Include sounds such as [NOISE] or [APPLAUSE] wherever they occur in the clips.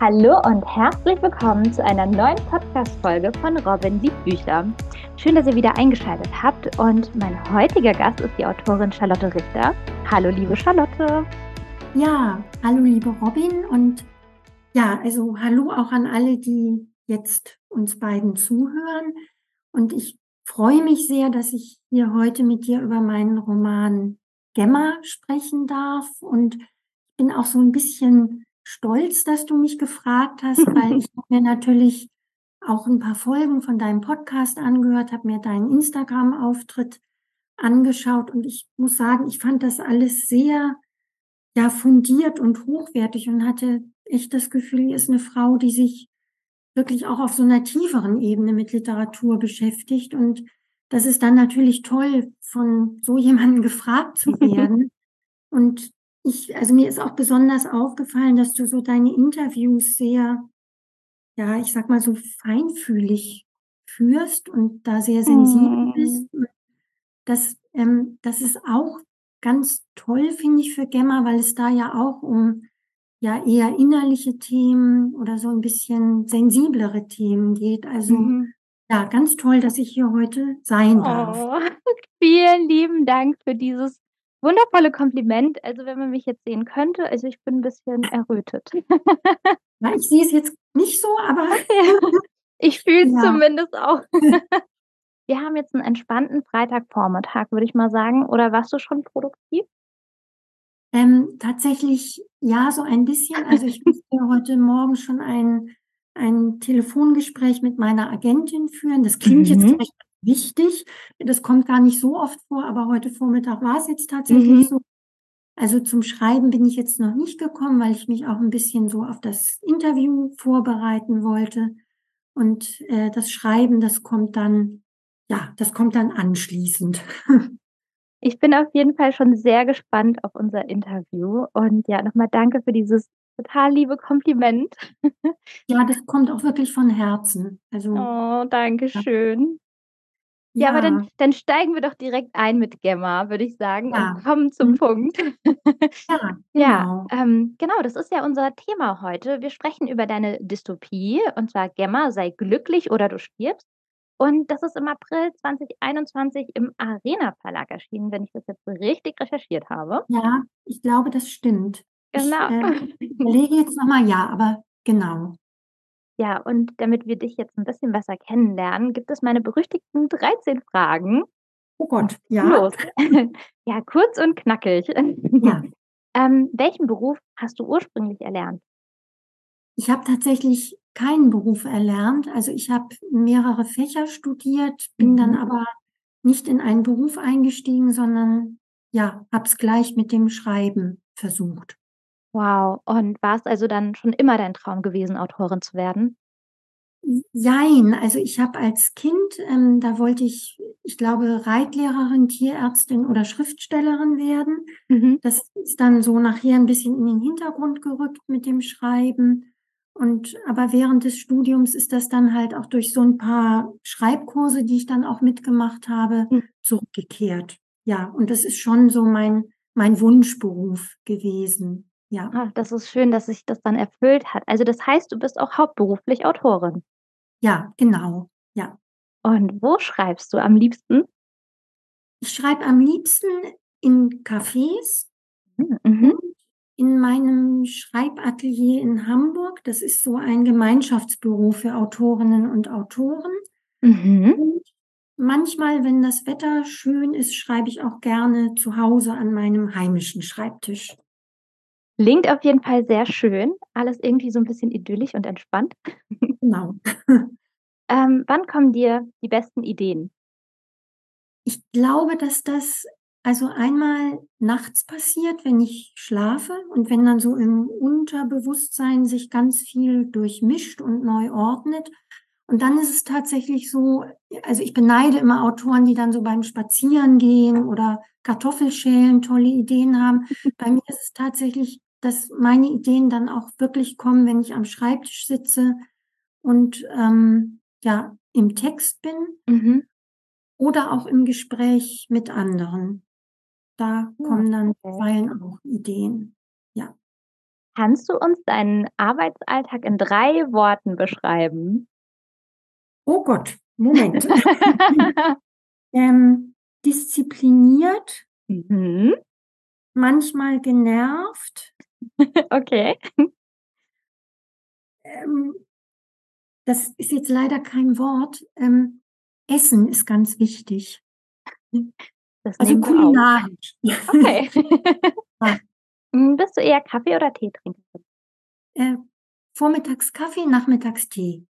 Hallo und herzlich willkommen zu einer neuen Podcast-Folge von Robin liebt Bücher. Schön, dass ihr wieder eingeschaltet habt und mein heutiger Gast ist die Autorin Charlotte Richter. Hallo, liebe Charlotte. Ja, hallo, liebe Robin und ja, also hallo auch an alle, die jetzt uns beiden zuhören. Und ich freue mich sehr, dass ich hier heute mit dir über meinen Roman Gemma sprechen darf und bin auch so ein bisschen stolz, dass du mich gefragt hast, weil [LAUGHS] ich mir natürlich auch ein paar Folgen von deinem Podcast angehört, habe mir deinen Instagram-Auftritt angeschaut und ich muss sagen, ich fand das alles sehr ja fundiert und hochwertig und hatte echt das Gefühl, hier ist eine Frau, die sich wirklich auch auf so einer tieferen Ebene mit Literatur beschäftigt und das ist dann natürlich toll, von so jemandem [LAUGHS] gefragt zu werden. [LAUGHS] und ich, also mir ist auch besonders aufgefallen, dass du so deine Interviews sehr, ja, ich sag mal so feinfühlig führst und da sehr sensibel bist. Mm. Das, ähm, das ist auch ganz toll, finde ich, für Gemma, weil es da ja auch um ja eher innerliche Themen oder so ein bisschen sensiblere Themen geht. Also Mhm. ja, ganz toll, dass ich hier heute sein darf. Oh, [LAUGHS] vielen lieben Dank für dieses wundervolle Kompliment. Also wenn man mich jetzt sehen könnte, also ich bin ein bisschen errötet. [LAUGHS] Ja, ich sehe es jetzt nicht so, aber Ich fühle es Ja. zumindest auch. [LAUGHS] Wir haben jetzt einen entspannten Freitagvormittag, würde ich mal sagen. Oder warst du schon produktiv? Ähm, tatsächlich ja, so ein bisschen. Also ich [LAUGHS] musste heute Morgen schon ein, ein Telefongespräch mit meiner Agentin führen. Das klingt jetzt Mhm. Wichtig. Das kommt gar nicht so oft vor, aber heute Vormittag war es jetzt tatsächlich Mhm. so. Also zum Schreiben bin ich jetzt noch nicht gekommen, weil ich mich auch ein bisschen so auf das Interview vorbereiten wollte. Und äh, das Schreiben, das kommt dann, ja, das kommt dann anschließend. [LAUGHS] Ich bin auf jeden Fall schon sehr gespannt auf unser Interview. Und ja, nochmal danke für dieses total liebe Kompliment. [LAUGHS] Ja, das kommt auch wirklich von Herzen. Also Oh, danke schön. Ja, aber ja. dann, dann steigen wir doch direkt ein mit Gemma, würde ich sagen, Ja. und kommen zum Mhm. Punkt. Ja, [LAUGHS] Ja, genau. ähm, genau, das ist ja unser Thema heute. Wir sprechen über deine Dystopie, und zwar Gemma, sei glücklich oder du stirbst. Und das ist im April 2021 im Arena Verlag erschienen, wenn ich das jetzt richtig recherchiert habe. Ja, ich glaube, das stimmt. Ich, Genau. äh, [LAUGHS] überlege jetzt noch mal, ja, aber genau. Ja, und damit wir dich jetzt ein bisschen besser kennenlernen, gibt es meine berüchtigten 13 Fragen. Oh Gott, ja. Los. [LAUGHS] Ja, kurz und knackig. Ja. [LAUGHS] Ähm, welchen Beruf hast du ursprünglich erlernt? Ich habe tatsächlich keinen Beruf erlernt. Also ich habe mehrere Fächer studiert, bin dann Mhm. aber nicht in einen Beruf eingestiegen, sondern ja, habe es gleich mit dem Schreiben versucht. Wow. Und war es also dann schon immer dein Traum gewesen, Autorin zu werden? Jein, also ich habe als Kind, ähm, da wollte ich, ich glaube, Reitlehrerin, Tierärztin oder Schriftstellerin werden. Mhm. Das ist dann so nachher ein bisschen in den Hintergrund gerückt mit dem Schreiben. Und aber während des Studiums ist das dann halt auch durch so ein paar Schreibkurse, die ich dann auch mitgemacht habe, Mhm. zurückgekehrt. Ja, und das ist schon so mein, mein Wunschberuf gewesen. Ja. Ah, das ist schön, dass sich das dann erfüllt hat. Also das heißt, du bist auch hauptberuflich Autorin. Ja, genau. Ja. Und wo schreibst du am liebsten? Ich schreibe am liebsten in Cafés Mhm. und in meinem Schreibatelier in Hamburg. Das ist so ein Gemeinschaftsbüro für Autorinnen und Autoren. Mhm. Und manchmal, wenn das Wetter schön ist, schreibe ich auch gerne zu Hause an meinem heimischen Schreibtisch. Klingt auf jeden Fall sehr schön. Alles irgendwie so ein bisschen idyllisch und entspannt. Genau. [LAUGHS] Ähm, wann kommen dir die besten Ideen? Ich glaube, dass das also einmal nachts passiert, wenn ich schlafe und wenn dann so im Unterbewusstsein sich ganz viel durchmischt und neu ordnet. Und dann ist es tatsächlich so, also ich beneide immer Autoren, die dann so beim Spazierengehen oder Kartoffelschälen tolle Ideen haben. Bei mir ist es tatsächlich, dass meine Ideen dann auch wirklich kommen, wenn ich am Schreibtisch sitze und ähm, ja im Text bin Mhm. oder auch im Gespräch mit anderen. Da Ja, kommen dann zuweilen auch Ideen. Ja. Kannst du uns deinen Arbeitsalltag in 3 Worten beschreiben? Oh Gott, Moment. [LAUGHS] Ähm, diszipliniert Mhm. manchmal genervt. [LAUGHS] Okay. Ähm das ist jetzt leider kein Wort. Ähm, Essen ist ganz wichtig. Das Also auf. kulinarisch. Okay. [LAUGHS] Ja. Hm, bist du eher Kaffee oder Teetrinkerin? Äh, vormittags Kaffee, nachmittags Tee.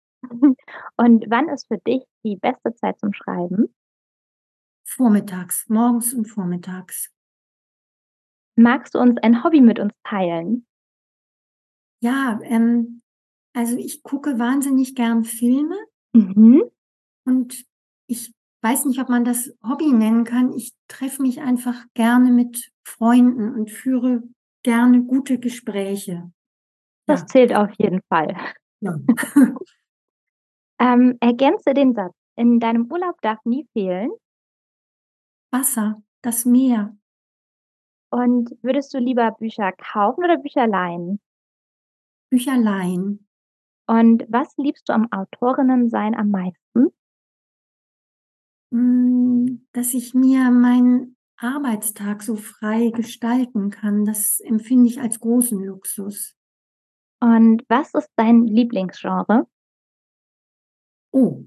Und wann ist für dich die beste Zeit zum Schreiben? Vormittags, morgens und vormittags. Magst du uns ein Hobby mit uns teilen? Ja, ähm, also ich gucke wahnsinnig gern Filme Mhm. und ich weiß nicht, ob man das Hobby nennen kann. Ich treffe mich einfach gerne mit Freunden und führe gerne gute Gespräche. Das Ja. zählt auf jeden Fall. Ja. [LAUGHS] Ähm, ergänze den Satz: „In deinem Urlaub darf nie fehlen.“ Wasser, das Meer. Und würdest du lieber Bücher kaufen oder Bücher leihen? Bücher leihen. Und was liebst du am Autorinnensein am meisten? Hm, dass ich mir meinen Arbeitstag so frei gestalten kann, das empfinde ich als großen Luxus. Und was ist dein Lieblingsgenre? Oh,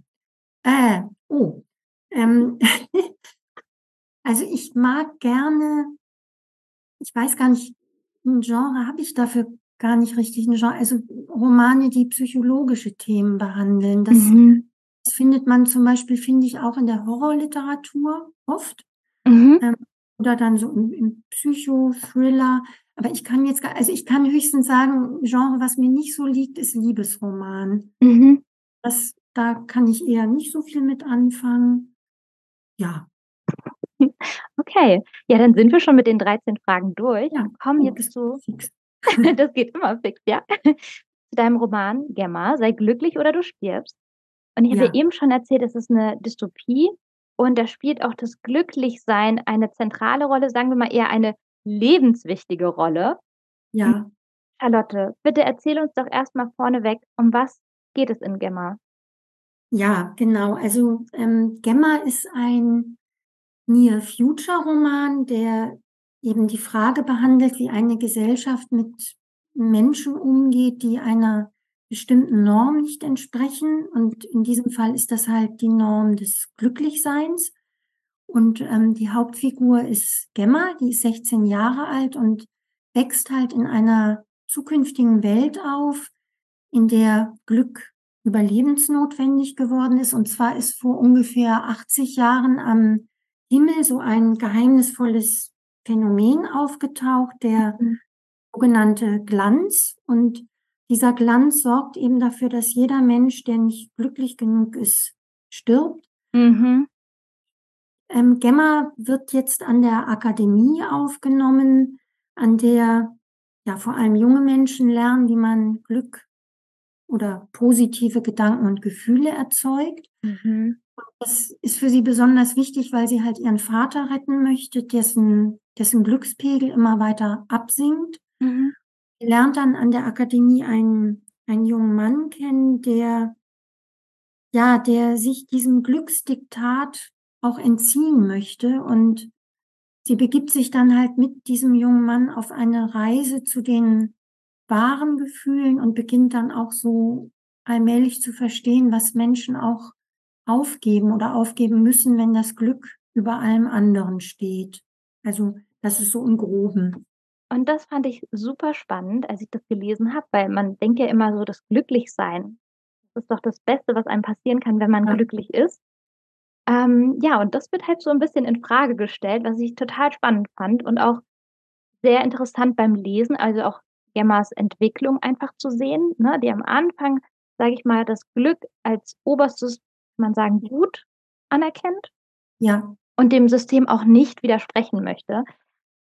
äh, oh, ähm, [LAUGHS] also ich mag gerne ich weiß gar nicht, 'n Genre habe ich dafür gar nicht richtig 'n Gen also Romane, die psychologische Themen behandeln. Das Mhm. das findet man zum Beispiel, finde ich, auch in der Horrorliteratur oft. Mhm. Ähm, oder dann so im im Psychothriller. Aber ich kann jetzt gar also ich kann höchstens sagen, Genre, was mir nicht so liegt, ist Liebesroman. Mhm. Das da kann ich eher nicht so viel mit anfangen. Ja. Okay. Ja, dann sind wir schon mit den 13 Fragen durch Ja, und kommen oh, jetzt zu [LAUGHS] das geht immer fix, ja. Zu deinem Roman „Gemma, sei glücklich oder du stirbst.“ Und ich habe ja eben schon erzählt, es ist 'ne Dystopie und da spielt auch das Glücklichsein eine zentrale Rolle, sagen wir mal eher eine lebenswichtige Rolle. Hm, Ja. Charlotte, bitte erzähl uns doch erst mal vorneweg, um was geht es in „Gemma“? Ja, genau. Also, ähm, „Gemma“ ist ein Near-Future-Roman, der eben die Frage behandelt, wie eine Gesellschaft mit Menschen umgeht, die einer bestimmten Norm nicht entsprechen. Und in diesem Fall ist das halt die Norm des Glücklichseins. Und, ähm, die Hauptfigur ist Gemma, die ist 16 Jahre alt und wächst halt in einer zukünftigen Welt auf, in der Glück überlebensnotwendig geworden ist. Und zwar ist vor ungefähr 80 Jahren am Himmel so ein geheimnisvolles Phänomen aufgetaucht, der Mhm. sogenannte Glanz. Und dieser Glanz sorgt eben dafür, dass jeder Mensch, der nicht glücklich genug ist, stirbt. Mhm. Ähm, Gemma wird jetzt an der Akademie aufgenommen, an der, ja, vor allem junge Menschen lernen, wie man Glück oder positive Gedanken und Gefühle erzeugt. Mhm. Das ist für sie besonders wichtig, weil sie halt ihren Vater retten möchte, dessen dessen Glückspegel immer weiter absinkt. Mhm. Sie lernt dann an der Akademie einen einen jungen Mann kennen, der ja, der sich diesem Glücksdiktat auch entziehen möchte. Und sie begibt sich dann halt mit diesem jungen Mann auf eine Reise zu den wahren Gefühlen und beginnt dann auch so allmählich zu verstehen, was Menschen auch aufgeben oder aufgeben müssen, wenn das Glück über allem anderen steht. Also, das ist so im Groben. Und das fand ich super spannend, als ich das gelesen habe, weil man denkt ja immer so, das Glücklichsein, das ist doch das Beste, was einem passieren kann, wenn man Ja. glücklich ist. Ähm, ja, und das wird halt so 'n bisschen infrage gestellt, was ich total spannend fand und auch sehr interessant beim Lesen, also auch Gemmas Entwicklung einfach zu sehen, ne, die am Anfang, sage ich mal, das Glück als oberstes, man sagen, Gut anerkennt Ja. und dem System auch nicht widersprechen möchte.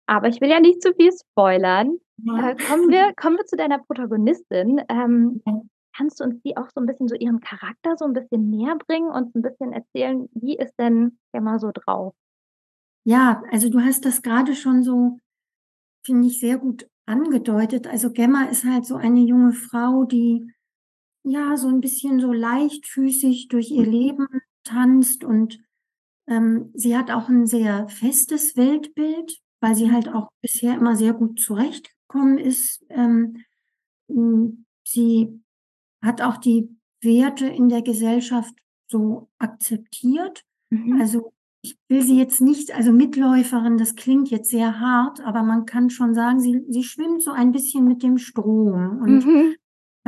Aber ich will ja nicht zu viel spoilern. Ja. Äh, kommen wir kommen wir zu deiner Protagonistin. Ähm, Ja. kannst du uns die auch so 'n bisschen so ihren Charakter so 'n bisschen näherbringen und 'n bisschen erzählen, wie ist denn Gemma so drauf? Ja, also du hast das grade schon so, finde ich, sehr gut angedeutet. Also Gemma ist halt so eine junge Frau, die ja so ein bisschen so leichtfüßig durch ihr Leben tanzt und ähm, sie hat auch ein sehr festes Weltbild, weil sie halt auch bisher immer sehr gut zurechtgekommen ist. Ähm, sie hat auch die Werte in der Gesellschaft so akzeptiert. Mhm. Also ich will sie jetzt nicht, also Mitläuferin, das klingt jetzt sehr hart, aber man kann schon sagen, sie, sie schwimmt so ein bisschen mit dem Strom. Und mhm.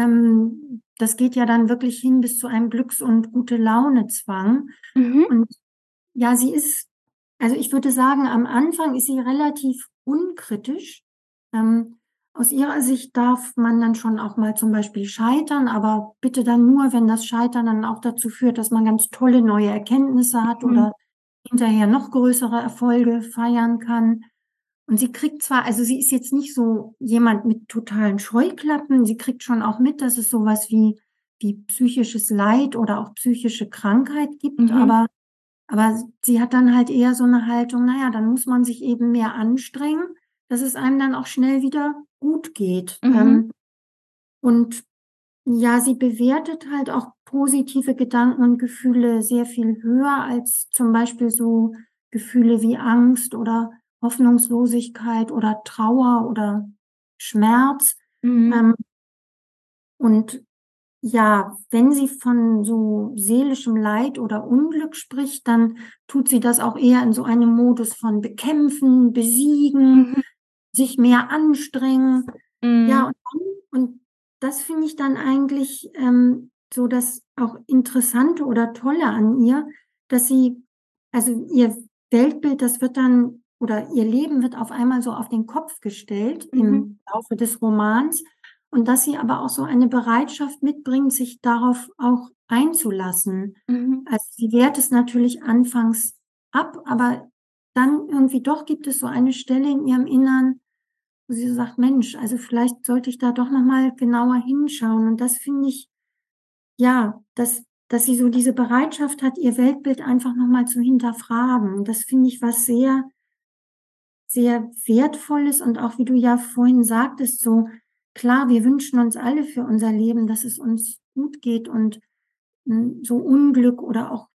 Ähm, das geht ja dann wirklich hin bis zu einem Glücks- und gute Laune-Zwang. Mhm. Und ja, sie ist, also ich würde sagen, am Anfang ist sie relativ unkritisch. Ähm, aus ihrer Sicht darf man dann schon auch mal zum Beispiel scheitern, aber bitte dann nur, wenn das Scheitern dann auch dazu führt, dass man ganz tolle neue Erkenntnisse hat mhm. oder hinterher noch größere Erfolge feiern kann. Und sie kriegt zwar, also sie ist jetzt nicht so jemand mit totalen Scheuklappen, sie kriegt schon auch mit, dass es sowas wie, wie psychisches Leid oder auch psychische Krankheit gibt, mhm. aber, aber sie hat dann halt eher so eine Haltung, naja, dann muss man sich eben mehr anstrengen, dass es einem dann auch schnell wieder gut geht. Mhm. Ähm, und ja, sie bewertet halt auch positive Gedanken und Gefühle sehr viel höher als zum Beispiel so Gefühle wie Angst oder Hoffnungslosigkeit oder Trauer oder Schmerz. Mhm. Ähm, und ja, wenn sie von so seelischem Leid oder Unglück spricht, dann tut sie das auch eher in so einem Modus von bekämpfen, besiegen, mhm. sich mehr anstrengen. Mhm. Ja, und, und das finde ich dann eigentlich ähm, so das auch Interessante oder Tolle an ihr, dass sie, also ihr Weltbild, das wird dann, oder ihr Leben wird auf einmal so auf den Kopf gestellt mhm. im Laufe des Romans und dass sie aber auch so eine Bereitschaft mitbringt, sich darauf auch einzulassen. Mhm. Also sie wehrt es natürlich anfangs ab, aber dann irgendwie doch gibt es so eine Stelle in ihrem Innern, wo sie sagt, Mensch, also vielleicht sollte ich da doch nochmal genauer hinschauen. Und das finde ich, ja, dass, dass sie so diese Bereitschaft hat, ihr Weltbild einfach nochmal zu hinterfragen. Das finde ich was sehr, sehr wertvolles und auch wie du ja vorhin sagtest, so klar, wir wünschen uns alle für unser Leben, dass es uns gut geht und hm, so Unglück oder auch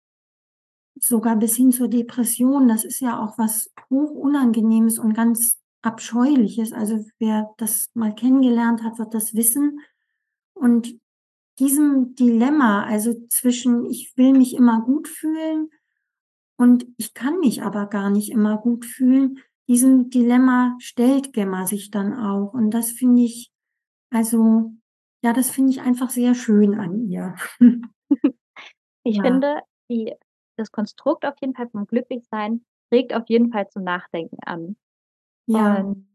sogar bis hin zur Depression, das ist ja auch was hoch Unangenehmes und ganz Abscheuliches. Also wer das mal kennengelernt hat, wird das wissen. Und diesem Dilemma, also zwischen ich will mich immer gut fühlen und ich kann mich aber gar nicht immer gut fühlen, diesem Dilemma stellt Gemma sich dann auch. Und das finde ich, also, ja, das finde ich einfach sehr schön an ihr. [LAUGHS] ich ja. finde, die, das Konstrukt auf jeden Fall vom Glücklichsein regt auf jeden Fall zum Nachdenken an. Ja. Und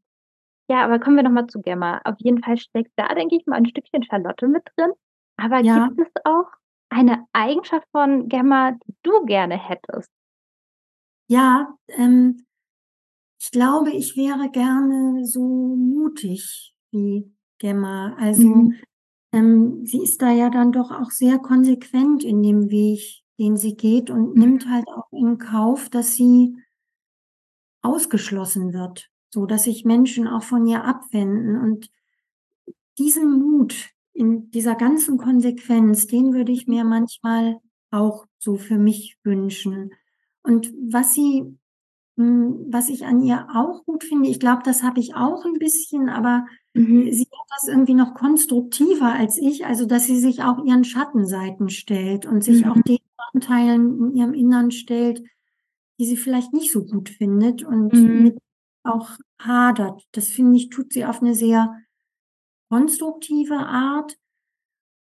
ja, aber kommen wir noch mal zu Gemma. Auf jeden Fall steckt da, denke ich mal, ein Stückchen Charlotte mit drin. Aber Ja. gibt es auch eine Eigenschaft von Gemma, die du gerne hättest? Ja, ähm, ich glaube, ich wäre gerne so mutig wie Gemma. Also, Mhm. ähm, sie ist da ja dann doch auch sehr konsequent in dem Weg, den sie geht und Mhm. nimmt halt auch in Kauf, dass sie ausgeschlossen wird so dass sich Menschen auch von ihr abwenden. Und diesen Mut in dieser ganzen Konsequenz, den würde ich mir manchmal auch so für mich wünschen. Und was sie, was ich an ihr auch gut finde, ich glaube, das habe ich auch ein bisschen, aber mhm. sie hat das irgendwie noch konstruktiver als ich, also dass sie sich auch ihren Schattenseiten stellt und sich mhm. auch den Anteilen in ihrem Innern stellt, die sie vielleicht nicht so gut findet und mhm. mit auch hadert. Das finde ich, tut sie auf eine sehr konstruktive Art.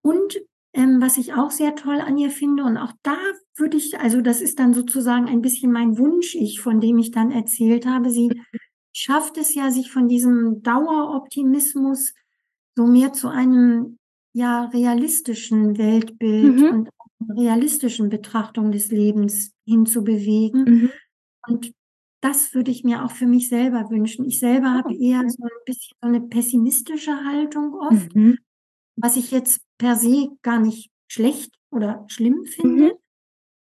Und ähm, was ich auch sehr toll an ihr finde, und auch da würde ich, also das ist dann sozusagen ein bisschen mein Wunsch-Ich, von dem ich dann erzählt habe. Sie schafft es ja, sich von diesem Daueroptimismus so mehr zu einem ja realistischen Weltbild mhm. und realistischen Betrachtung des Lebens hinzubewegen. Mhm. Und das würde ich mir auch für mich selber wünschen. Ich selber habe eher so ein bisschen so eine pessimistische Haltung oft, mhm. was ich jetzt per se gar nicht schlecht oder schlimm finde. Mhm.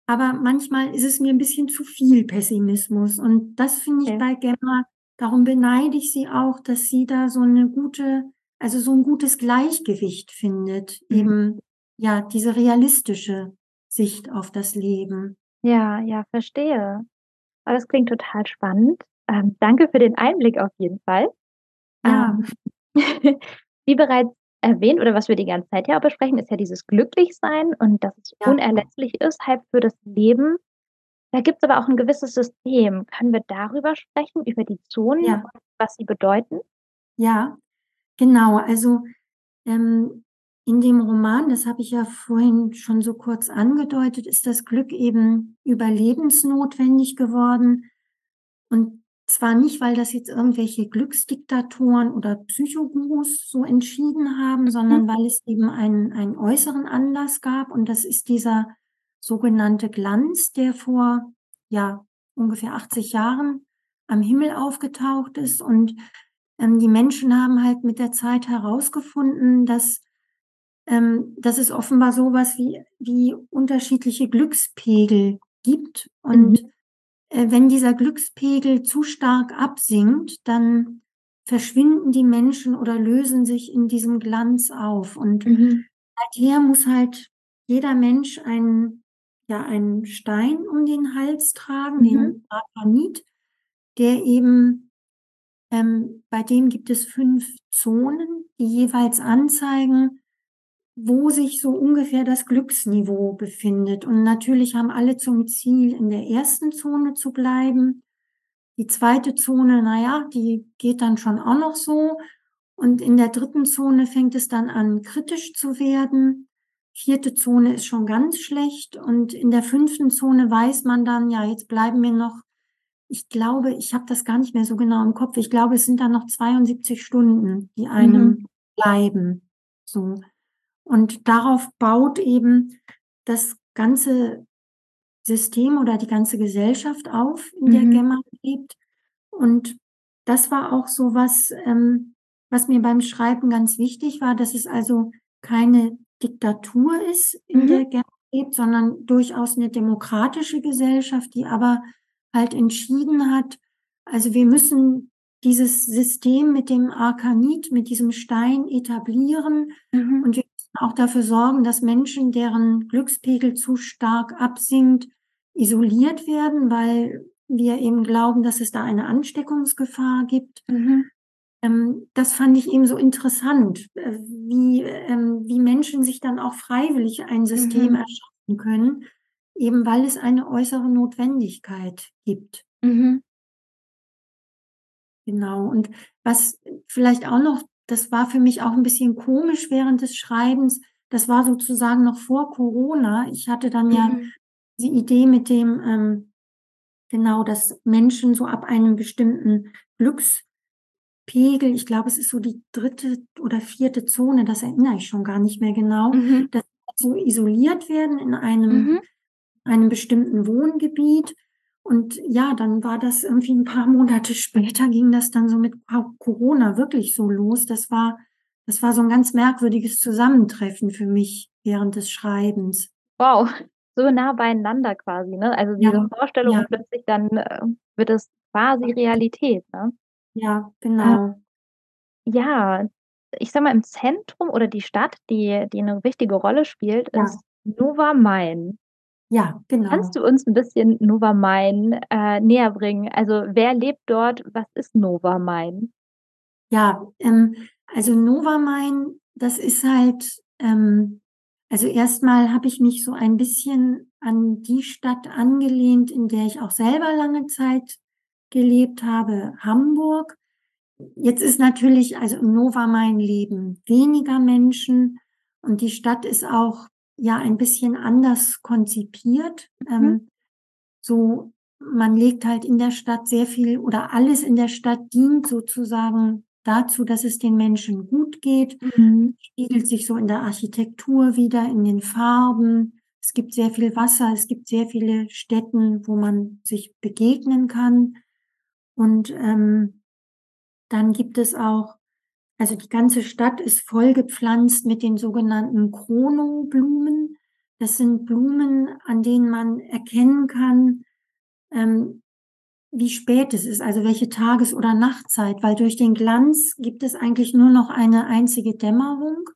Aber manchmal ist es mir ein bisschen zu viel Pessimismus. Und das finde ich okay. bei Gemma darum beneide ich sie auch, dass sie da so eine gute also, so 'n gutes Gleichgewicht findet, Mhm. eben, ja, diese realistische Sicht auf das Leben. Ja, ja, verstehe. Oh, das klingt total spannend. Ähm, danke für den Einblick auf jeden Fall. Ja. Ähm, [LAUGHS] wie bereits erwähnt oder was wir die ganze Zeit ja auch besprechen, ist ja dieses Glücklichsein und dass es Ja. unerlässlich ist halt für das Leben. Da gibt's aber auch 'n gewisses System. Können wir darüber sprechen, über die Zonen Ja. was sie bedeuten? Ja, genau. Also, ähm, in dem Roman, das habe ich ja vorhin schon so kurz angedeutet, ist das Glück eben überlebensnotwendig geworden. Und zwar nicht, weil das jetzt irgendwelche Glücksdiktatoren oder Psychogurus so entschieden haben, Mhm. sondern weil es eben einen einen äußeren Anlass gab und das ist dieser sogenannte Glanz, der vor, ja, ungefähr 80 Jahren am Himmel aufgetaucht ist. Und, ähm, die Menschen haben halt mit der Zeit herausgefunden, dass ähm, dass es offenbar so was wie wie unterschiedliche Glückspegel gibt. Und, Mhm. Äh, wenn dieser Glückspegel zu stark absinkt, dann verschwinden die Menschen oder lösen sich in diesem Glanz auf. Und Mhm. seither muss halt jeder Mensch einen ja, einen Stein um den Hals tragen, Mhm. den Akanit, der eben ähm, bei dem gibt es 5 Zonen, die jeweils anzeigen, wo sich so ungefähr das Glücksniveau befindet. Und natürlich haben alle zum Ziel, in der 1. Zone zu bleiben. Die 2. Zone, na ja, die geht dann schon auch noch so. Und in der 3. Zone fängt es dann an, kritisch zu werden. 4. Zone ist schon ganz schlecht. Und in der 5. Zone weiß man dann, ja, jetzt bleiben mir noch ich glaube, ich habe das gar nicht mehr so genau im Kopf. Ich glaube, es sind dann noch 72 Stunden, die Mhm. einem bleiben, so. Und darauf baut eben das ganze System oder die ganze Gesellschaft auf, in der Mhm. Gemma lebt. Und das war auch so was, ähm, was mir beim Schreiben ganz wichtig war, dass es also keine Diktatur ist, in Mhm. der Gemma lebt, sondern durchaus 'ne demokratische Gesellschaft, die aber halt entschieden hat: „Also, wir müssen dieses System mit dem Akanit, mit diesem Stein etablieren Mhm. und wir auch dafür sorgen, dass Menschen, deren Glückspegel zu stark absinkt, isoliert werden, weil wir eben glauben, dass es da eine Ansteckungsgefahr gibt.“ Mhm. Ähm, das fand ich eben so interessant, äh, wie ähm, wie Menschen sich dann auch freiwillig ein System Mhm. erschaffen können, eben weil es eine äußere Notwendigkeit gibt. Mhm. Genau. Und was vielleicht auch noch das war für mich auch 'n bisschen komisch während des Schreibens, das war sozusagen noch vor Corona. Ich hatte dann ja Mhm. die Idee mit dem, ähm genau, dass Menschen so ab einem bestimmten Glückspegel ich glaube, es ist so die 3. oder 4. Zone, das erinnere ich schon gar nicht mehr genau, Mhm. dass sie so isoliert werden in einem Mhm. einem bestimmten Wohngebiet. Und ja, dann war das irgendwie 'n paar Monate später ging das dann so mit Co Corona wirklich so los. Das war das war so 'n ganz merkwürdiges Zusammentreffen für mich während des Schreibens. Wow, so nah beieinander quasi, ne? Also, Ja, diese Vorstellung ja. plötzlich dann, äh, wird es quasi Realität, ne? Ja, Äh, genau. ja, ich sage mal, im Zentrum oder die Stadt, die die 'ne wichtige Rolle spielt, Ja. ist Nova-Main. Ja, Kannst genau. du uns 'n bisschen Nova-Main, äh, näherbringen? Also, wer lebt dort? Was ist Nova-Main? Ja, ähm, also Nova-Main, das ist halt ähm, also erst mal habe ich mich so ein bisschen an die Stadt angelehnt, in der ich auch selber lange Zeit gelebt habe, Hamburg. Jetzt ist natürlich also in Nova-Main leben weniger Menschen und die Stadt ist auch, ja, ein bisschen anders konzipiert. Mhm. Ähm, so man legt halt in der Stadt sehr viel oder alles in der Stadt dient sozusagen dazu, dass es den Menschen gut geht. Mhm. Spiegelt sich so in der Architektur wider, in den Farben. Es gibt sehr viel Wasser, es gibt sehr viele Stätten, wo man sich begegnen kann. Und, ähm, dann gibt es auch also die ganze Stadt ist vollgepflanzt mit den sogenannten Chronoblumen. Das sind Blumen, an denen man erkennen kann, ähm wie spät es ist, also welche Tages- oder Nachtzeit, weil durch den Glanz gibt es eigentlich nur noch eine einzige Dämmerung.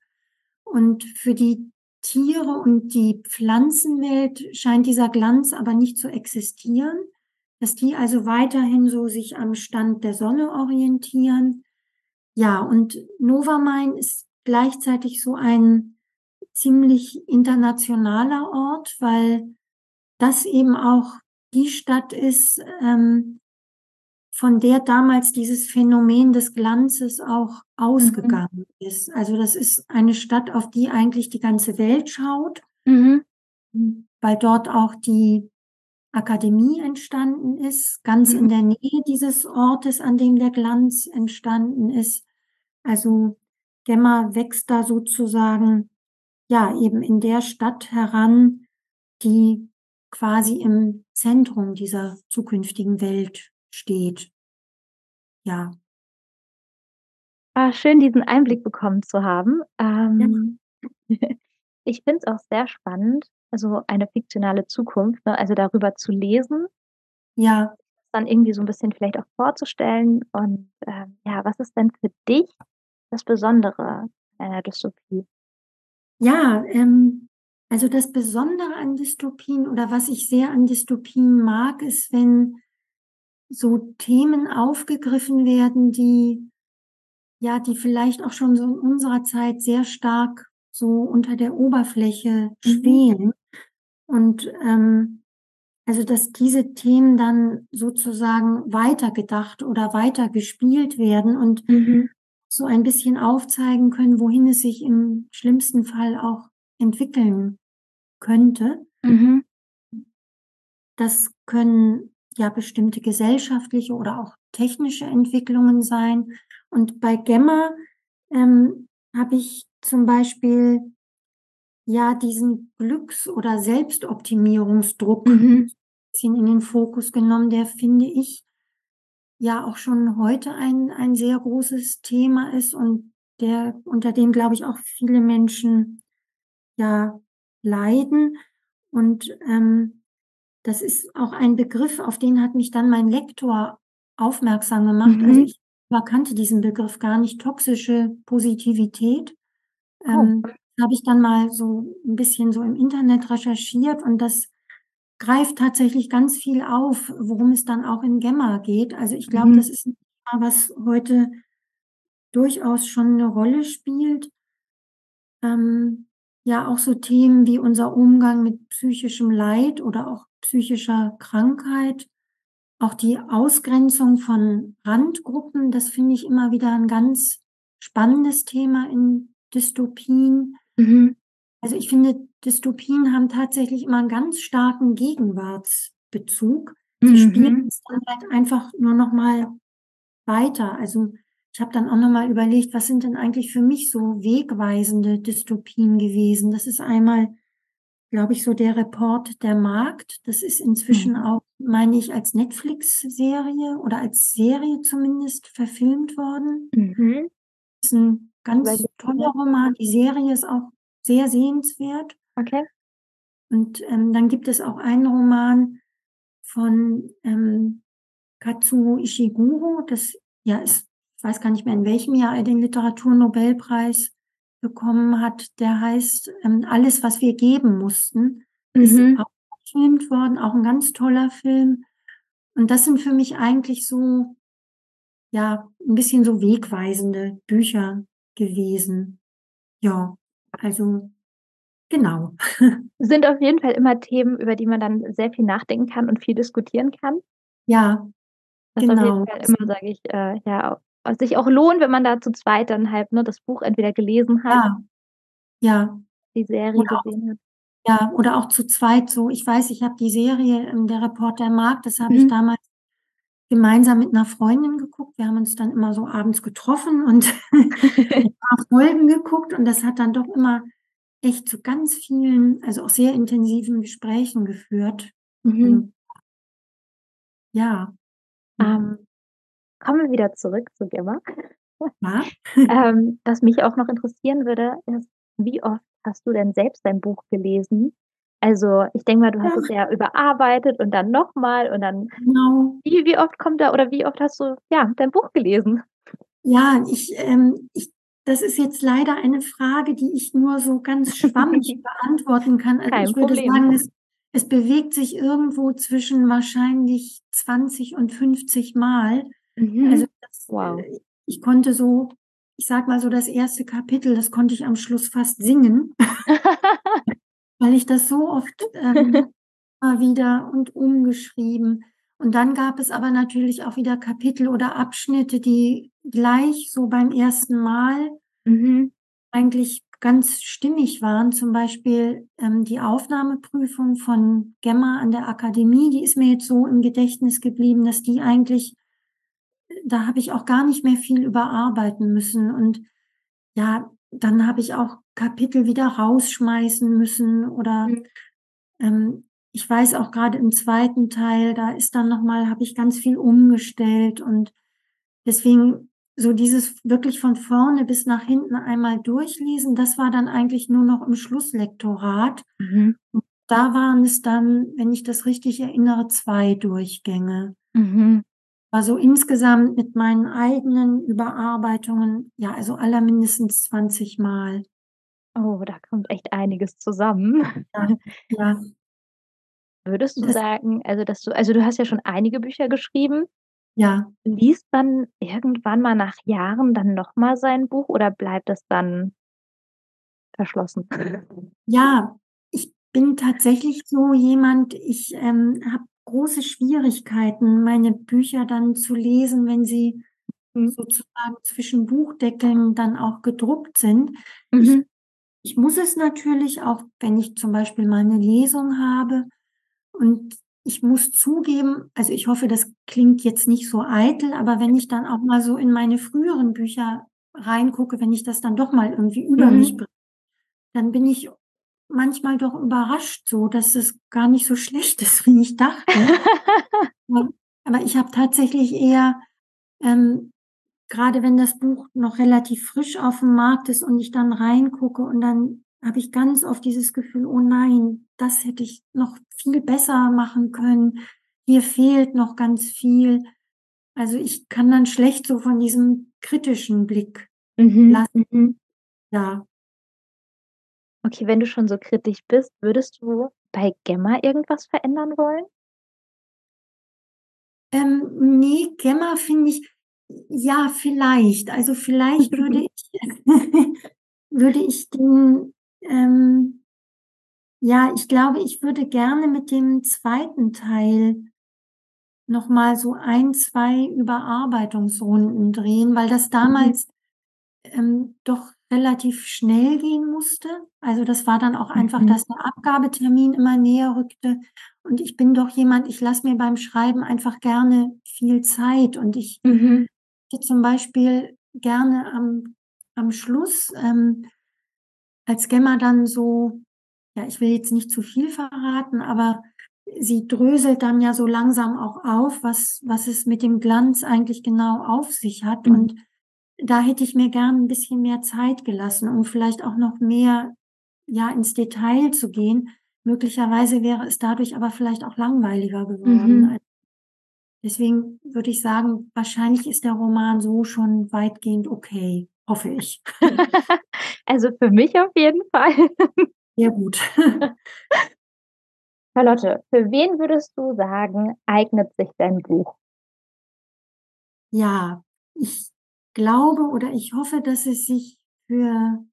Und für die Tiere und die Pflanzenwelt scheint dieser Glanz aber nicht zu existieren, dass die also weiterhin so sich am Stand der Sonne orientieren. Ja, und Novamain ist gleichzeitig so ein ziemlich internationaler Ort, weil das eben auch die Stadt ist, ähm, von der damals dieses Phänomen des Glanzes auch ausgegangen mhm. ist. Also das ist eine Stadt, auf die eigentlich die ganze Welt schaut, mhm. weil dort auch die Akademie entstanden ist, ganz mhm. in der Nähe dieses Ortes, an dem der Glanz entstanden ist. Also Gemma wächst da sozusagen, ja, eben in der Stadt heran, die quasi im Zentrum dieser zukünftigen Welt steht. Ja. Ah, schön, diesen Einblick bekommen zu haben. Ähm, ja. [LAUGHS] ich finde es auch sehr spannend, also eine fiktionale Zukunft, ne, also darüber zu lesen. Ja. Dann irgendwie so ein bisschen vielleicht auch vorzustellen. Und ähm, ja, was ist denn für dich das Besondere einer Dystopie? Ja, ähm, also das Besondere an Dystopien oder was ich sehr an Dystopien mag, ist, wenn so Themen aufgegriffen werden, die ja, die vielleicht auch schon so in unserer Zeit sehr stark so unter der Oberfläche mhm. schwelen. Und ähm, also, dass diese Themen dann sozusagen weitergedacht oder weitergespielt werden und mhm. so ein bisschen aufzeigen können, wohin es sich im schlimmsten Fall auch entwickeln könnte. Mhm. Das können ja bestimmte gesellschaftliche oder auch technische Entwicklungen sein. Und bei Gemma ähm, habe ich zum Beispiel ja diesen Glücks- oder Selbstoptimierungsdruck mhm. bisschen in den Fokus genommen, der finde ich ja auch schon heute ein, ein sehr großes Thema ist und der, unter dem, glaube ich, auch viele Menschen ja leiden. Und ähm, das ist auch ein Begriff, auf den hat mich dann mein Lektor aufmerksam gemacht. Also mhm. Also ich kannte diesen Begriff gar nicht, toxische Positivität. Oh. Ähm, habe ich dann mal so ein bisschen so im Internet recherchiert und das greift tatsächlich ganz viel auf, worum es dann auch in Gemma geht. Also ich glaube, mhm. das ist ein Thema, was heute durchaus schon eine Rolle spielt. Ähm, ja, auch so Themen wie unser Umgang mit psychischem Leid oder auch psychischer Krankheit, auch die Ausgrenzung von Randgruppen, das finde ich immer wieder ein ganz spannendes Thema in Dystopien. Mhm. Also ich finde, Dystopien haben tatsächlich immer einen ganz starken Gegenwartsbezug. Sie mhm. spielen es dann halt einfach nur noch mal weiter. Also ich habe dann auch noch mal überlegt, was sind denn eigentlich für mich so wegweisende Dystopien gewesen? Das ist einmal glaube ich, so der Report der Markt. Das ist inzwischen mhm. auch, meine ich, als Netflix-Serie oder als Serie zumindest verfilmt worden. Mhm. Das ist ein ganz toller Roman. Die Serie ist auch sehr sehenswert. Okay. Und ähm, dann gibt es auch einen Roman von ähm, Katsuo Ishiguro. Das ja ist, ich weiß gar nicht mehr in welchem Jahr er den Literaturnobelpreis bekommen hat, der heißt ähm, Alles, was wir geben mussten. Mhm. Ist auch gefilmt worden, auch ein ganz toller Film. Und das sind für mich eigentlich so, ja, ein bisschen so wegweisende Bücher gewesen. Ja, also genau. [LAUGHS] Sind auf jeden Fall immer Themen, über die man dann sehr viel nachdenken kann und viel diskutieren kann. Ja, das genau. auf jeden genau. Fall immer, sage ich, äh, ja, was sich auch lohnt, wenn man da zu zweit dann halt ne, das Buch entweder gelesen hat, ja, ja. die Serie oder gesehen hat. Ja, oder auch zu zweit so. Ich weiß, ich habe die Serie ähm, Der Reporter Markt, das habe mhm. ich damals gemeinsam mit einer Freundin geguckt. Wir haben uns dann immer so abends getroffen und ein paar Folgen geguckt und das hat dann doch immer echt zu ganz vielen, also auch sehr intensiven Gesprächen geführt. Mhm. Ähm, ja. Ähm, Kommen wir wieder zurück zu Gemma. [LAUGHS] ähm, was mich auch noch interessieren würde, ist, wie oft hast du denn selbst dein Buch gelesen? Also, ich denke mal, du hast es Ach. ja überarbeitet und dann noch mal und dann Genau. wie wie oft kommt da oder wie oft hast du, ja, dein Buch gelesen? Ja, ich ähm, ich das ist jetzt leider eine Frage, die ich nur so ganz [LAUGHS] schwammig beantworten kann. Also, Kein ich würde Problem. sagen, es es bewegt sich irgendwo zwischen wahrscheinlich 20 und 50 Mal. Also, Mhm. das Wow. äh, ich konnte so ich sage mal so, das 1. Kapitel, das konnte ich am Schluss fast singen, [LAUGHS] weil ich das so oft, ähm, [LAUGHS] immer wieder und umgeschrieben und dann gab es aber natürlich auch wieder Kapitel oder Abschnitte, die gleich so beim 1. Mal Mhm. eigentlich ganz stimmig waren. Zum Beispiel, ähm, die Aufnahmeprüfung von Gemma an der Akademie, die ist mir jetzt so im Gedächtnis geblieben, dass die eigentlich da habe ich auch gar nicht mehr viel überarbeiten müssen und ja, dann habe ich auch Kapitel wieder rausschmeißen müssen oder, Mhm. ähm, ich weiß auch grade im 2. Teil, da ist dann noch mal habe ich ganz viel umgestellt und deswegen so dieses wirklich von vorne bis nach hinten einmal durchlesen, das war dann eigentlich nur noch im Schlusslektorat. Mhm. Da waren es dann, wenn ich das richtig erinnere, 2 Durchgänge. Mhm. Also, insgesamt mit meinen eigenen Überarbeitungen, ja, also aller mindestens 20 Mal. Oh, da kommt echt einiges zusammen. Ja, ja. Würdest du Das sagen, also, dass du also, du hast ja schon einige Bücher geschrieben. Ja. Liest man irgendwann mal nach Jahren dann noch mal sein Buch oder bleibt das dann verschlossen? Ja, ich bin tatsächlich so jemand, ich, ähm, habe große Schwierigkeiten, meine Bücher dann zu lesen, wenn sie Mhm. sozusagen zwischen Buchdeckeln dann auch gedruckt sind. Mhm. ich muss es natürlich auch, wenn ich zum Beispiel mal 'ne Lesung habe und ich muss zugeben also, ich hoffe, das klingt jetzt nicht so eitel, aber wenn ich dann auch mal so in meine früheren Bücher reingucke, wenn ich das dann doch mal irgendwie über mich Mhm. bringe, dann bin ich manchmal doch überrascht so, dass es gar nicht so schlecht ist, wie ich dachte. [LAUGHS] Aber ich habe tatsächlich eher, ähm, grade wenn das Buch noch relativ frisch auf'm Markt ist und ich dann reingucke und dann habe ich ganz oft dieses Gefühl: „Oh nein, das hätte ich noch viel besser machen können. Hier fehlt noch ganz viel.“ Also, ich kann dann schlecht so von diesem kritischen Blick Mhm, lassen. mhm. Ja. Okay, wenn du schon so kritisch bist, würdest du bei Gemma irgendwas verändern wollen? Ähm, ne, Gemma finde ich ja, vielleicht. Also, vielleicht würde [LAUGHS] ich [LAUGHS] würde ich den, ähm ja, ich glaube, ich würde gerne mit dem 2. Teil noch mal so 1, 2 Überarbeitungsrunden drehen, weil das Mhm. damals, ähm, doch relativ schnell gehen musste. Also, das war dann auch einfach, Mhm. dass der Abgabetermin immer näher rückte und ich bin doch jemand, ich lasse mir beim Schreiben einfach gerne viel Zeit und ich Mhm. Hätte zum Beispiel gerne am am Schluss, ähm, als Gemma dann so ja, ich will jetzt nicht zu viel verraten, aber sie dröselt dann ja so langsam auch auf, was was es mit dem Glanz eigentlich genau auf sich hat Mhm. und da hätte ich mir gern 'n bisschen mehr Zeit gelassen, um vielleicht auch noch mehr, ja, ins Detail zu gehen. Möglicherweise wäre es dadurch aber vielleicht auch langweiliger geworden. Mhm. Deswegen würde ich sagen, wahrscheinlich ist der Roman so schon weitgehend okay, hoffe ich. [LAUGHS] Also, für mich auf jeden Fall. Sehr gut. [LAUGHS] Charlotte, für wen würdest du sagen, eignet sich dein Buch? Ja, ich glaube oder ich hoffe, dass es sich für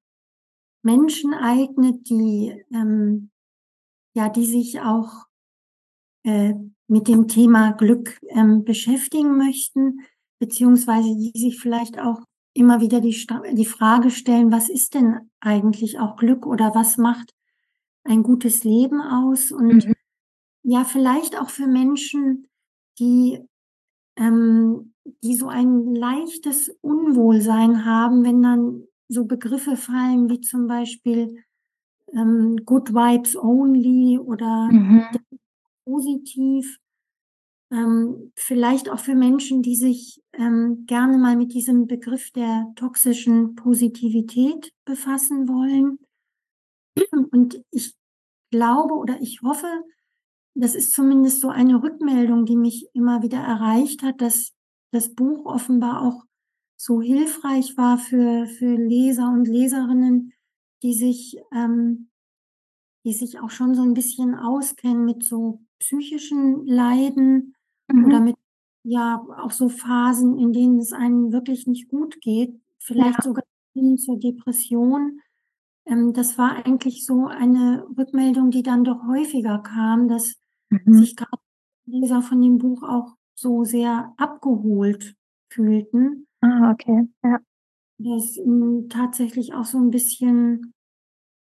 Menschen eignet, die, ähm ja, die sich auch, äh, mit dem Thema Glück, ähm, beschäftigen möchten, beziehungsweise die sich vielleicht auch immer wieder die die Frage stellen: „Was ist denn eigentlich auch Glück oder was macht ein gutes Leben aus?“ Und Mhm. ja, vielleicht auch für Menschen, die ähm, die so ein leichtes Unwohlsein haben, wenn dann so Begriffe fallen wie zum Beispiel, ähm, „Good Vibes Only“ oder Mhm. „positiv“. Ähm, vielleicht auch für Menschen, die sich, ähm, gerne mal mit diesem Begriff der toxischen Positivität befassen wollen. Und ich glaube oder ich hoffe, das ist zumindest so eine Rückmeldung, die mich immer wieder erreicht hat, dass das Buch offenbar auch so hilfreich war für für Leser und Leserinnen, die sich ähm, die sich auch schon so 'n bisschen auskennen mit so psychischen Leiden oder Mhm. mit ja, auch so Phasen, in denen es einem wirklich nicht gut geht, vielleicht Ja. sogar hin zur Depression. Ähm, das war eigentlich so eine Rückmeldung, die dann doch häufiger kam, dass Mhm. sich grad Leser von dem Buch auch so sehr abgeholt fühlten. Ah, okay, ja. Das ihnen tatsächlich auch so 'n bisschen,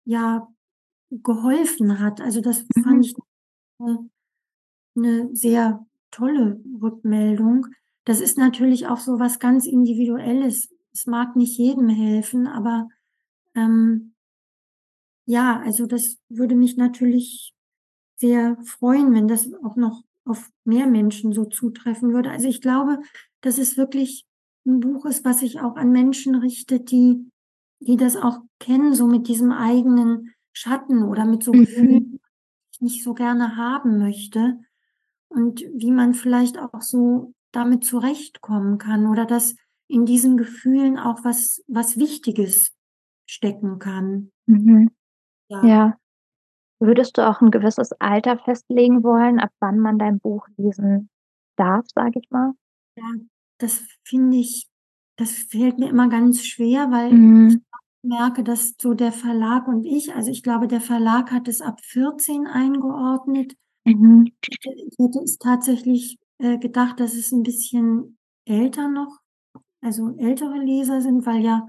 ja, geholfen hat. Also, das fand Mhm. ich 'ne 'ne sehr tolle Rückmeldung. Das ist natürlich auch so was ganz Individuelles. Es mag nicht jedem helfen, aber, ähm ja, also, das würde mich natürlich sehr freuen, wenn das auch noch auf mehr Menschen so zutreffen würde. Also, ich glaube, dass es wirklich 'n Buch ist, was sich auch an Menschen richtet, die die das auch kennen, so mit diesem eigenen Schatten oder mit so Gefühlen, Mhm. die man nicht so gerne haben möchte und wie man vielleicht auch so damit zurechtkommen kann oder dass in diesen Gefühlen auch was was Wichtiges stecken kann. Mhm. Ja. Ja. Würdest du auch 'n gewisses Alter festlegen wollen, ab wann man dein Buch lesen darf, sage ich mal? Ja, das finde ich das fällt mir immer ganz schwer, weil ich Mhm. auch merke, dass so der Verlag und ich also, ich glaube, der Verlag hat es ab 14 eingeordnet. Mhm. Ich hätte es tatsächlich, äh, gedacht, dass es 'n bisschen älter noch also, ältere Leser sind, weil ja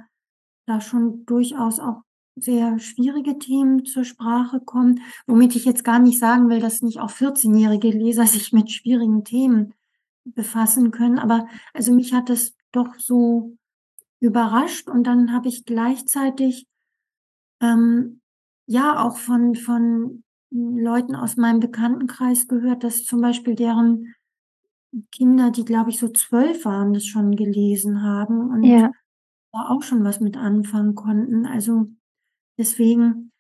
da schon durchaus auch sehr schwierige Themen zur Sprache kommen, womit ich jetzt gar nicht sagen will, dass nicht auch vierzehnjährige Leser [LAUGHS] sich mit schwierigen Themen befassen können. Aber also, mich hat das doch so überrascht und dann habe ich gleichzeitig, ähm, ja, auch von von Leuten aus meinem Bekanntenkreis gehört, dass zum Beispiel deren Kinder, die, glaube ich, so 12 waren, das schon gelesen haben und Ja. da auch schon was mit anfangen konnten. Also, deswegen,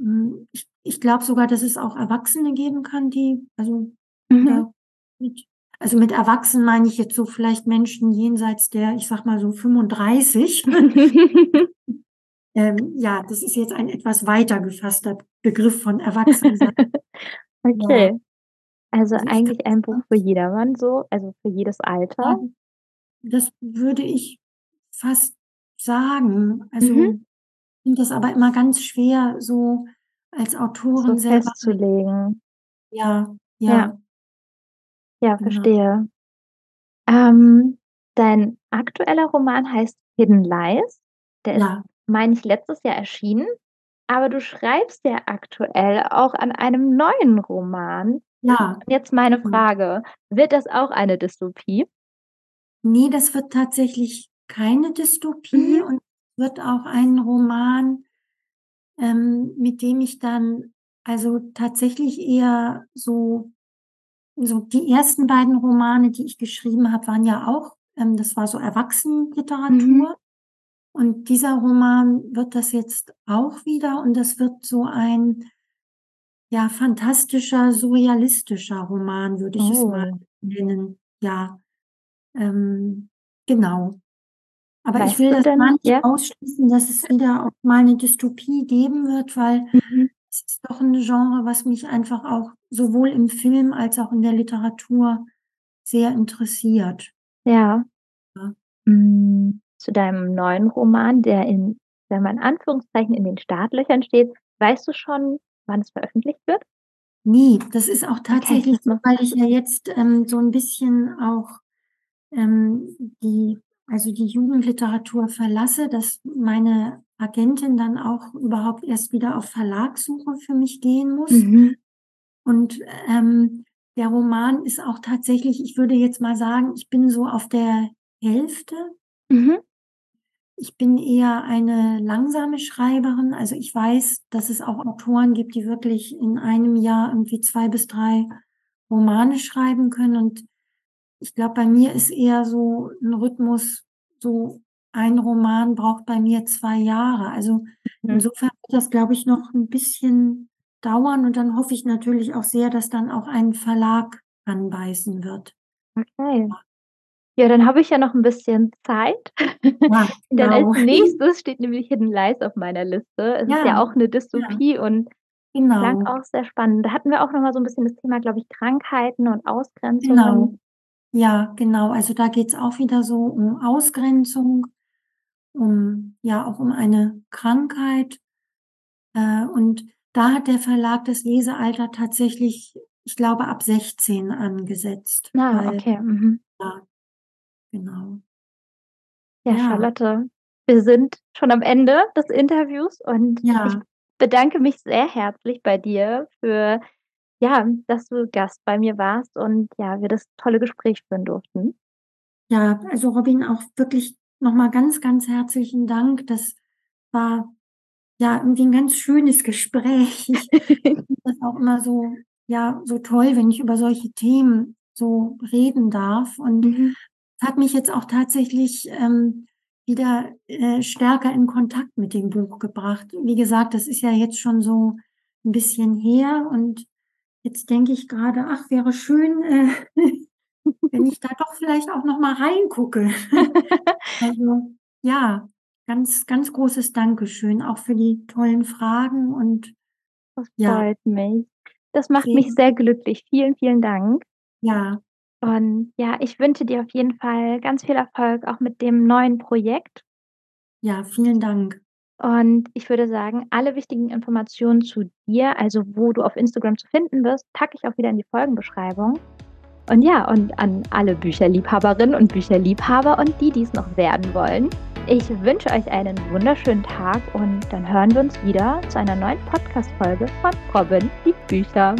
hm, ich ich glaube sogar, dass es auch Erwachsene geben kann, die also, Mhm. mit also, mit erwachsen meine ich jetzt so vielleicht Menschen jenseits der, ich sage mal so 35. [LAUGHS] [LAUGHS] Ähm, ja, das ist jetzt ein etwas weiter gefasster Begriff von Erwachsensein. [LAUGHS] Ja. Okay. Also, Also, eigentlich ein Buch für jedermann so, also, für jedes Alter? das würde ich fast sagen. Mhm. Also, finde das aber immer ganz schwer, so als So Autorin selber festzulegen. Ja, Ja. ja. Ja, Genau. verstehe. Ähm, dein aktueller Roman heißt „Hidden Lies“. Der ist, Ja. Meine ich, letztes Jahr erschienen, aber du schreibst ja aktuell auch an einem neuen Roman. Ja, Jetzt meine genau. Frage: Wird das auch eine Dystopie? Ne, das wird tatsächlich keine Dystopie Mhm. und wird auch ein Roman, ähm, mit dem ich dann also, tatsächlich eher so so die ersten beiden Romane, die ich geschrieben habe, waren ja auch ähm, das war so Mhm. Und dieser Roman wird das jetzt auch wieder und das wird so ein ja, fantastischer, surrealistischer Roman, würde ich es mal Oh. nennen. Ja, ähm, genau. Aber ich Weißt will du das gar denn nicht ja? ausschließen, dass es wieder auch mal 'ne Dystopie geben wird, weil Mhm. es ist doch 'n Genre, was mich einfach auch sowohl im Film als auch in der Literatur sehr interessiert. Ja. Ja. Hm, zu deinem neuen Roman, der in wir in Anführungszeichen „in den Startlöchern“ steht, weißt du schon, wann es veröffentlicht wird? Ne, das ist auch Okay, tatsächlich so, noch weil ich ja jetzt, ähm, so 'n bisschen auch, ähm, die also, die Jugendliteratur verlasse, dass meine Agentin dann auch überhaupt erst wieder auf Verlagssuche für mich gehen muss. Mhm. Und, ähm, der Roman ist auch tatsächlich ich würde jetzt mal sagen, ich bin so auf der Hälfte. Mhm. Ich bin eher eine langsame Schreiberin. Also, ich weiß, dass es auch Autoren gibt, die wirklich in einem Jahr irgendwie 2 bis 3 Romane schreiben können. Und ich glaube, bei mir ist eher so 'n Rhythmus so ein Roman braucht bei mir 2 Jahre. Also, Mhm. insofern wird das, glaube ich, noch 'n bisschen dauern und dann hoffe ich natürlich auch sehr, dass dann auch ein Verlag anbeißen wird. Okay. Ja, dann habe ich ja noch 'n bisschen Zeit. Ja, [LAUGHS] Denn als genau. Nächstes steht nämlich Hidden Lies auf meiner Liste. Es ist Ja, ja auch 'ne ja. Dystopie und klang Genau. auch sehr spannend. Da hatten wir auch noch mal so 'n bisschen das Thema, glaube ich, Krankheiten und Genau. Ausgrenzungen. Ja, genau. Also, da geht's auch wieder so um Ausgrenzung, um ja, auch um eine Krankheit. Äh, und da hat der Verlag das Lesealter tatsächlich, ich glaube, ab 16 angesetzt, Ah, weil okay, mhm. ja, genau. Ja, Ja. Charlotte, wir sind schon am Ende des Interviews und ich Ja. bedanke mich sehr herzlich bei dir für ja, dass du Gast bei mir warst und ja, wir das tolle Gespräch führen durften. Ja, also, Robin, auch wirklich noch mal ganz, ganz herzlichen Dank. Das war, ja, irgendwie 'n ganz schönes Gespräch. [LAUGHS] Ich finde das auch immer so ja, so toll, wenn ich über solche Themen so reden darf und Mhm. Hat mich jetzt auch tatsächlich, ähm, wieder, äh, stärker in Kontakt mit dem Buch gebracht. Wie gesagt, das ist ja jetzt schon so 'n bisschen her und jetzt denke ich grade: „Ach, wäre schön, äh, [LAUGHS] wenn ich da doch vielleicht auch noch mal reingucke.“ [LAUGHS] Also, ja, ganz, ganz großes Dankeschön auch für die tollen Fragen und Das ja. freut mich. Das macht mich sehr glücklich. Vielen, vielen Dank. Ja. Und ja, ich wünsche dir auf jeden Fall ganz viel Erfolg auch mit dem neuen Projekt. Ja, vielen Dank. Und ich würde sagen, alle wichtigen Informationen zu dir, also, wo du auf Instagram zu finden bist, packe ich auch wieder in die Folgenbeschreibung. Und ja, und an alle Bücherliebhaberinnen und Bücherliebhaber und die, die's noch werden wollen. Ich wünsche euch einen wunderschönen Tag und dann hören wir uns wieder zu einer neuen Podcast-Folge von Robin liebt Bücher.